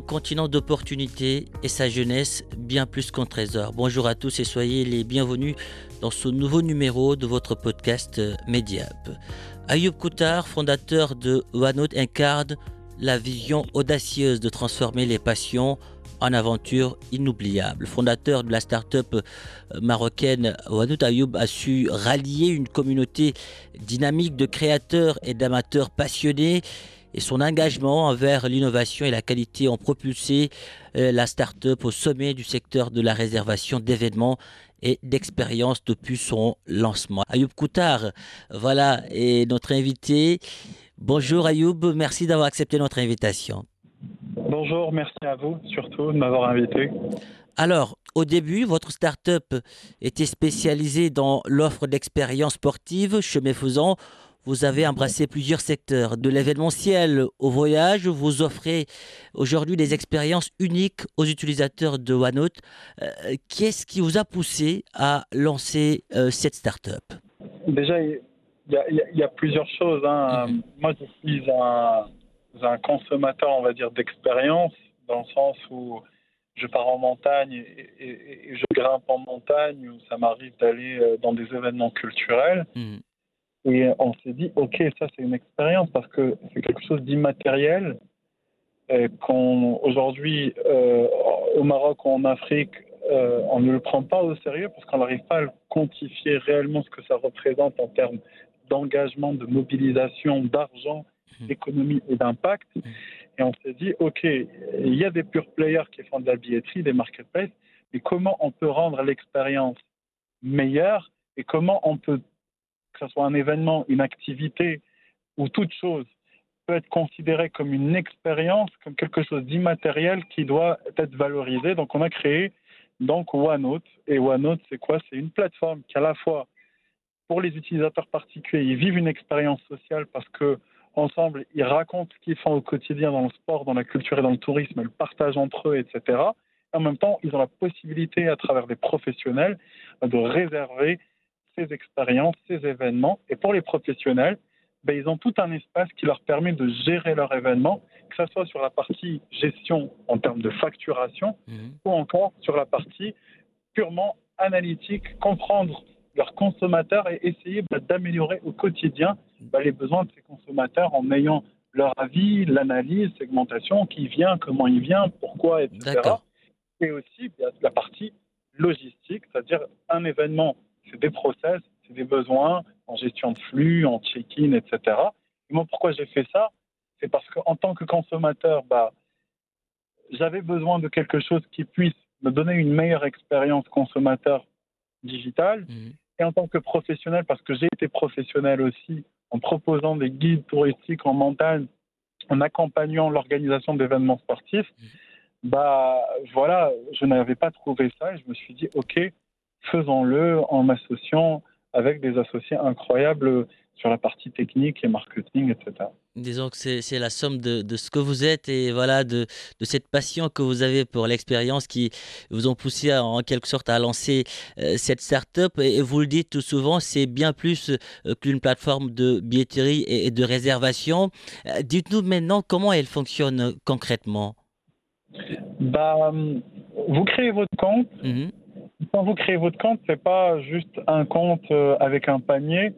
continent d'opportunités et sa jeunesse bien plus qu'un trésor. Bonjour à tous et soyez les bienvenus dans ce nouveau numéro de votre podcast Mediap. Ayoub Koutar, fondateur de OneNote, incarne la vision audacieuse de transformer les passions en aventures inoubliables. Fondateur de la start-up marocaine OneNote, Ayoub a su rallier une communauté dynamique de créateurs et d'amateurs passionnés et son engagement envers l'innovation et la qualité ont propulsé euh, la start-up au sommet du secteur de la réservation d'événements et d'expériences depuis son lancement. Ayoub Koutar, voilà, est notre invité. Bonjour Ayoub, merci d'avoir accepté notre invitation. Bonjour, merci à vous surtout de m'avoir invité. Alors, au début, votre start-up était spécialisée dans l'offre d'expériences sportives. Chemin faisant, vous avez embrassé plusieurs secteurs, de l'événementiel au voyage. Vous offrez aujourd'hui des expériences uniques aux utilisateurs de OneNote. Euh, Qu'est-ce qui vous a poussé à lancer euh, cette start-up? Déjà, il y, a- y y plusieurs choses. hein. Mhm. Moi, je suis un, un consommateur, on va dire, d'expérience, dans le sens où je pars en montagne et, et- et je grimpe en montagne, ou ça m'arrive d'aller euh, dans des événements culturels. Mhm. Et on s'est dit, OK, ça c'est une expérience parce que c'est quelque chose d'immatériel aujourd'hui euh, au Maroc ou en Afrique, euh, on ne le prend pas au sérieux parce qu'on n'arrive pas à le quantifier réellement ce que ça représente en termes d'engagement, de mobilisation, d'argent, Mhm. d'économie et d'impact. Et on s'est dit, OK, il y a des pure players qui font de la billetterie, des marketplaces, mais comment on peut rendre l'expérience meilleure et comment on peut que ce soit un événement, une activité ou toute chose, peut être considérée comme une expérience, comme quelque chose d'immatériel qui doit être valorisé. Donc, on a créé donc OneNote. Et OneNote, c'est quoi? C'est une plateforme qui, à la fois, pour les utilisateurs particuliers, ils vivent une expérience sociale parce que ensemble, ils racontent ce qu'ils font au quotidien dans le sport, dans la culture et dans le tourisme, le partagent entre eux, etc. Et en même temps, ils ont la possibilité, à travers des professionnels, de réserver ces expériences, ces événements. Et pour les professionnels, ben, ils ont tout un espace qui leur permet de gérer leur événement, que ce soit sur la partie gestion en termes de facturation Mhm. ou encore sur la partie purement analytique, comprendre leurs consommateurs et essayer ben, d'améliorer au quotidien ben, les besoins de ces consommateurs en ayant leur avis, l'analyse, segmentation, qui vient, comment il vient, pourquoi, etc. Et aussi bien, la partie logistique, c'est-à-dire un événement, c'est des process, c'est des besoins en gestion de flux, en check-in, etc. Et moi, pourquoi j'ai fait ça? C'est parce qu'en tant que consommateur, bah, j'avais besoin de quelque chose qui puisse me donner une meilleure expérience consommateur digitale. Mhm. Et en tant que professionnel, parce que j'ai été professionnel aussi, en proposant des guides touristiques en montagne, en accompagnant l'organisation d'événements sportifs, bah voilà, je n'avais pas trouvé ça et je me suis dit, ok, faisons-le en m'associant avec des associés incroyables sur la partie technique et marketing, etc. Disons que c'est la somme de, de ce que vous êtes et voilà de, de cette passion que vous avez pour l'expérience qui vous ont poussé à, en quelque sorte à lancer euh, cette start-up. Et, et vous le dites tout souvent, c'est bien plus euh, qu'une plateforme de billetterie et, et de réservation. Euh, Dites-nous maintenant comment elle fonctionne concrètement. Bah, vous créez votre compte. Mhm. Quand vous créez votre compte, c'est pas juste un compte euh, avec un panier.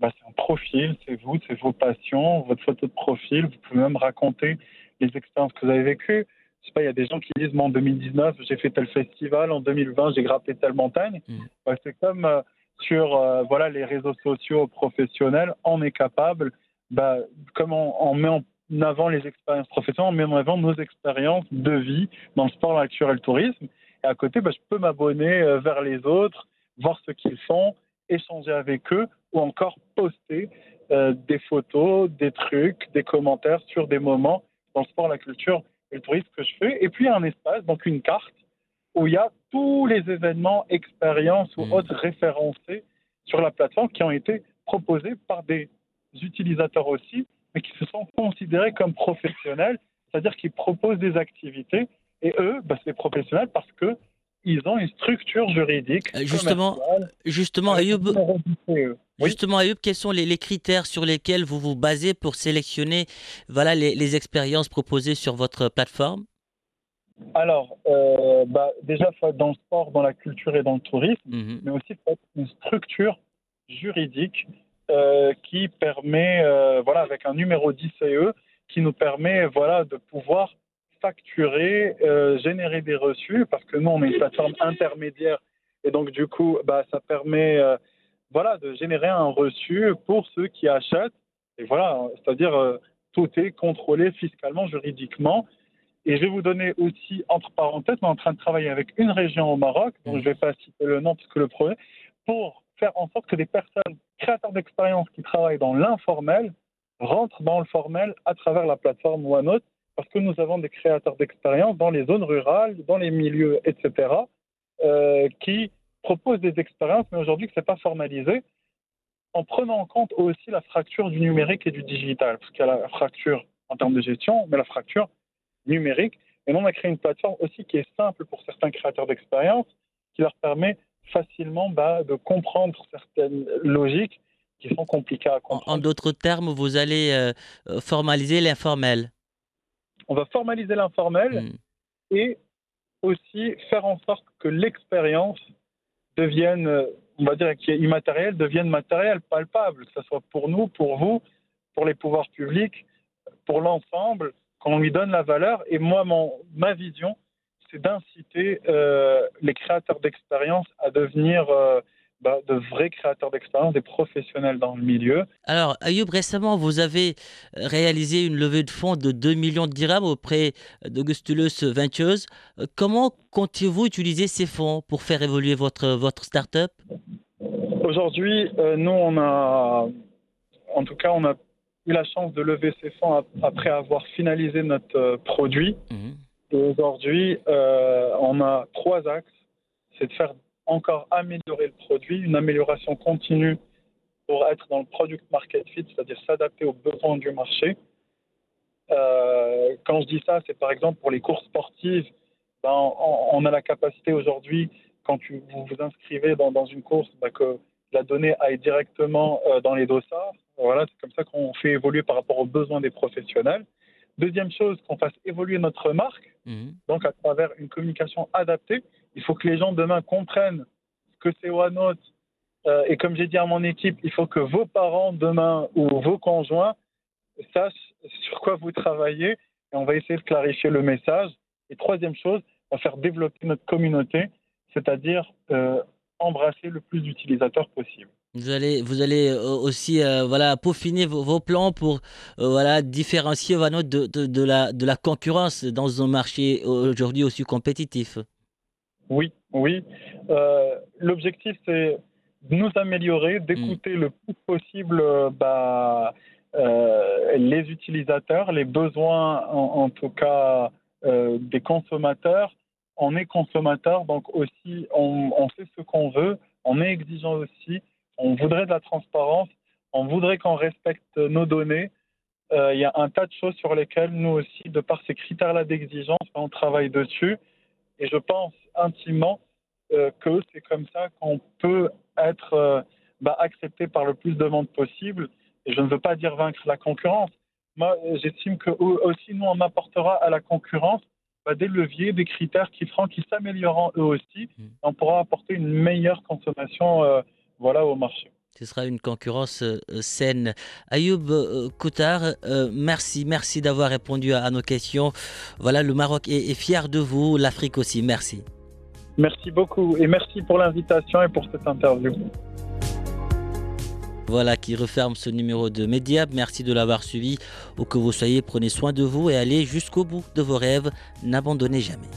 Bah, c'est un profil, c'est vous, c'est vos passions, votre photo de profil. Vous pouvez même raconter les expériences que vous avez vécues. sais pas, il y a des gens qui disent, moi en 2019, j'ai fait tel festival, en 2020, j'ai grimpé telle montagne. Mm. c'est comme euh, sur euh, voilà les réseaux sociaux professionnels, on est capable, bah, comme on, met en avant les expériences professionnelles, on met en avant nos expériences de vie dans le sport, la culture et le tourisme. Et à côté, bah, je peux m'abonner euh, vers les autres, voir ce qu'ils font, échanger avec eux ou encore poster euh, des photos, des trucs, des commentaires sur des moments dans le sport, la culture et le tourisme que je fais. Et puis, il y a un espace, donc une carte, où il y a tous les événements, expériences ou mmh. autres référencés sur la plateforme qui ont été proposés par des utilisateurs aussi, mais qui se sont considérés comme professionnels, c'est-à-dire qu'ils proposent des activités. Et eux, bah, c'est professionnels parce que ils ont une structure juridique. Euh, justement, justement, Ayoub, justement, Ayoub, quels sont les, critères sur lesquels vous vous basez pour sélectionner voilà, les, expériences proposées sur votre plateforme? Alors, euh, bah, déjà, faut être dans le sport, dans la culture et dans le tourisme, mhm. mais aussi faut être une structure juridique euh, qui permet, voilà, avec un numéro 10 CE, qui nous permet voilà, de pouvoir facturer, euh, générer des reçus, parce que nous, on est une plateforme intermédiaire. Et donc, du coup, bah, ça permet euh, voilà, de générer un reçu pour ceux qui achètent. Et voilà, c'est-à-dire, euh, tout est contrôlé fiscalement, juridiquement. Et je vais vous donner aussi, entre parenthèses, on est en train de travailler avec une région au Maroc, dont je ne vais pas citer le nom parce que le projet, pour faire en sorte que des personnes créateurs d'expérience qui travaillent dans l'informel rentrent dans le formel à travers la plateforme OneNote parce que nous avons des créateurs d'expérience dans les zones rurales, dans les milieux, etc., euh, qui proposent des expériences, mais aujourd'hui que ce n'est pas formalisé, en prenant en compte aussi la fracture du numérique et du digital, parce qu'il y a la fracture en termes de gestion, mais la fracture numérique. Et nous, on a créé une plateforme aussi qui est simple pour certains créateurs d'expérience, qui leur permet facilement bah, de comprendre certaines logiques qui sont compliquées à comprendre. En, d'autres termes, vous allez euh, formaliser l'informel on va formaliser l'informel hmm. et aussi faire en sorte que l'expérience devienne, on va dire, qui est immatérielle, devienne matérielle, palpable, que ce soit pour nous, pour vous, pour les pouvoirs publics, pour l'ensemble, qu'on lui donne la valeur. Et moi, mon, ma vision, c'est d'inciter euh, les créateurs d'expérience à devenir euh, bah, de vrais créateurs d'expérience, des professionnels dans le milieu. Alors, Ayoub, récemment, vous avez réalisé une levée de fonds de 2 millions de dirhams auprès d'Augustulus Ventures. Comment comptez-vous utiliser ces fonds pour faire évoluer votre, votre start-up? Aujourd'hui, euh, nous, on a, en tout cas, on a eu la chance de lever ces fonds après avoir finalisé notre euh, produit. Mhm. Et aujourd'hui, euh, on a trois axes. C'est de faire encore améliorer le produit, une amélioration continue pour être dans le product market fit, c'est-à-dire s'adapter aux besoins du marché. Euh, quand je dis ça, c'est par exemple pour les courses sportives, ben, on, a la capacité aujourd'hui, quand vous vous inscrivez dans, une course, ben, que la donnée aille directement euh, dans les dossards. Voilà, c'est comme ça qu'on fait évoluer par rapport aux besoins des professionnels. Deuxième chose, qu'on fasse évoluer notre marque, mhm. donc à travers une communication adaptée. Il faut que les gens demain comprennent que c'est OneNote. Euh, et comme j'ai dit à mon équipe, il faut que vos parents demain ou vos conjoints sachent sur quoi vous travaillez. Et on va essayer de clarifier le message. Et troisième chose, on va faire développer notre communauté, c'est-à-dire euh, embrasser le plus d'utilisateurs possible. Vous allez, vous allez euh, aussi voilà, peaufiner vos, plans pour voilà, différencier de, de, de, la, de la concurrence dans un marché aujourd'hui aussi compétitif. Oui, oui. L'objectif, c'est de nous améliorer, d'écouter mm. le plus possible bah, les utilisateurs, les besoins en, tout cas des consommateurs. On est consommateur, donc aussi on, on sait ce qu'on veut, on est exigeant aussi on voudrait de la transparence, on voudrait qu'on respecte nos données. Euh, il y a un tas de choses sur lesquelles nous aussi, de par ces critères-là d'exigence, on travaille dessus. Et je pense intimement euh, que c'est comme ça qu'on peut être euh, bah, accepté par le plus de monde possible. Et je ne veux pas dire vaincre la concurrence. Moi, j'estime que aussi nous, on apportera à la concurrence bah, des leviers, des critères qui feront s'amélioreront eux aussi. Mmh. On pourra apporter une meilleure consommation voilà, au marché. Ce sera une concurrence euh, saine. Ayoub Koutar, merci, merci d'avoir répondu à, nos questions. Voilà, le Maroc est, fier de vous, l'Afrique aussi. Merci. Merci beaucoup et merci pour l'invitation et pour cette interview. Voilà qui referme ce numéro de Mediab. Merci de l'avoir suivi. Où que vous soyez, prenez soin de vous et allez jusqu'au bout de vos rêves. N'abandonnez jamais.